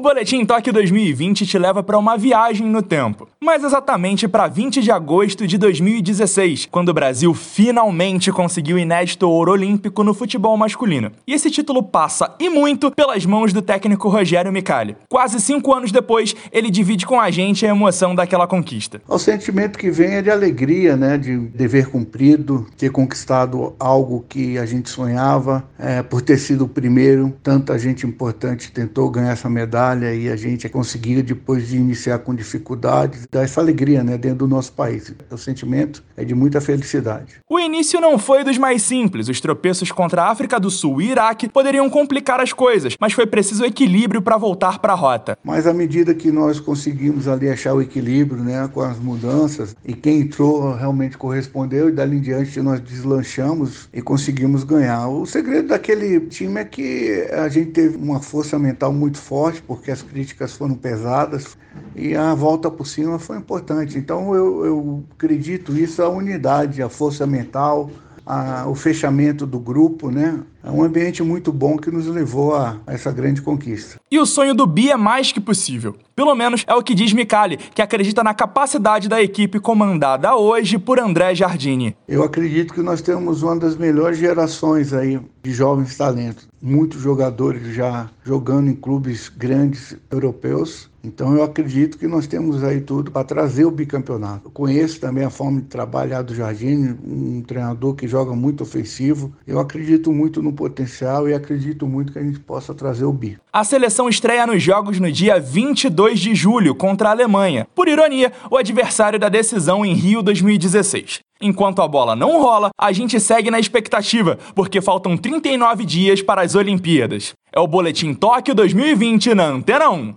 O Boletim Tóquio 2020 te leva para uma viagem no tempo, mais exatamente para 20 de agosto de 2016, quando o Brasil finalmente conseguiu o inédito ouro olímpico no futebol masculino. E esse título passa, e muito, pelas mãos do técnico Rogério Micali. Quase cinco anos depois, ele divide com a gente a emoção daquela conquista. O sentimento que vem é de alegria, né, de dever cumprido, ter conquistado algo que a gente sonhava, é, por ter sido o primeiro, tanta gente importante tentou ganhar essa medalha medalha e a gente conseguiu, depois de iniciar com dificuldades, dar essa alegria né, dentro do nosso país. O sentimento é de muita felicidade. O início não foi dos mais simples. Os tropeços contra a África do Sul e Iraque poderiam complicar as coisas, mas foi preciso equilíbrio para voltar para a rota. Mas à medida que nós conseguimos ali achar o equilíbrio né, com as mudanças, e quem entrou realmente correspondeu, e dali em diante nós deslanchamos e conseguimos ganhar. O segredo daquele time é que a gente teve uma força mental muito forte, porque as críticas foram pesadas e a volta por cima foi importante. Então eu, eu acredito isso, a unidade, a força mental, a, o fechamento do grupo, né? É um ambiente muito bom que nos levou a, a essa grande conquista. E o sonho do Bi é mais que possível. Pelo menos é o que diz Micali, que acredita na capacidade da equipe comandada hoje por André Jardini. Eu acredito que nós temos uma das melhores gerações aí de jovens talentos. Muitos jogadores já jogando em clubes grandes europeus. Então eu acredito que nós temos aí tudo para trazer o bicampeonato. Eu conheço também a forma de trabalhar do Jardine, um treinador que joga muito ofensivo. Eu acredito muito no potencial e acredito muito que a gente possa trazer o bi. A seleção estreia nos jogos no dia 22 de julho contra a Alemanha. Por ironia, o adversário da decisão em Rio 2016. Enquanto a bola não rola, a gente segue na expectativa, porque faltam 39 dias para as Olimpíadas. É o Boletim Tóquio 2020 na Antena 1.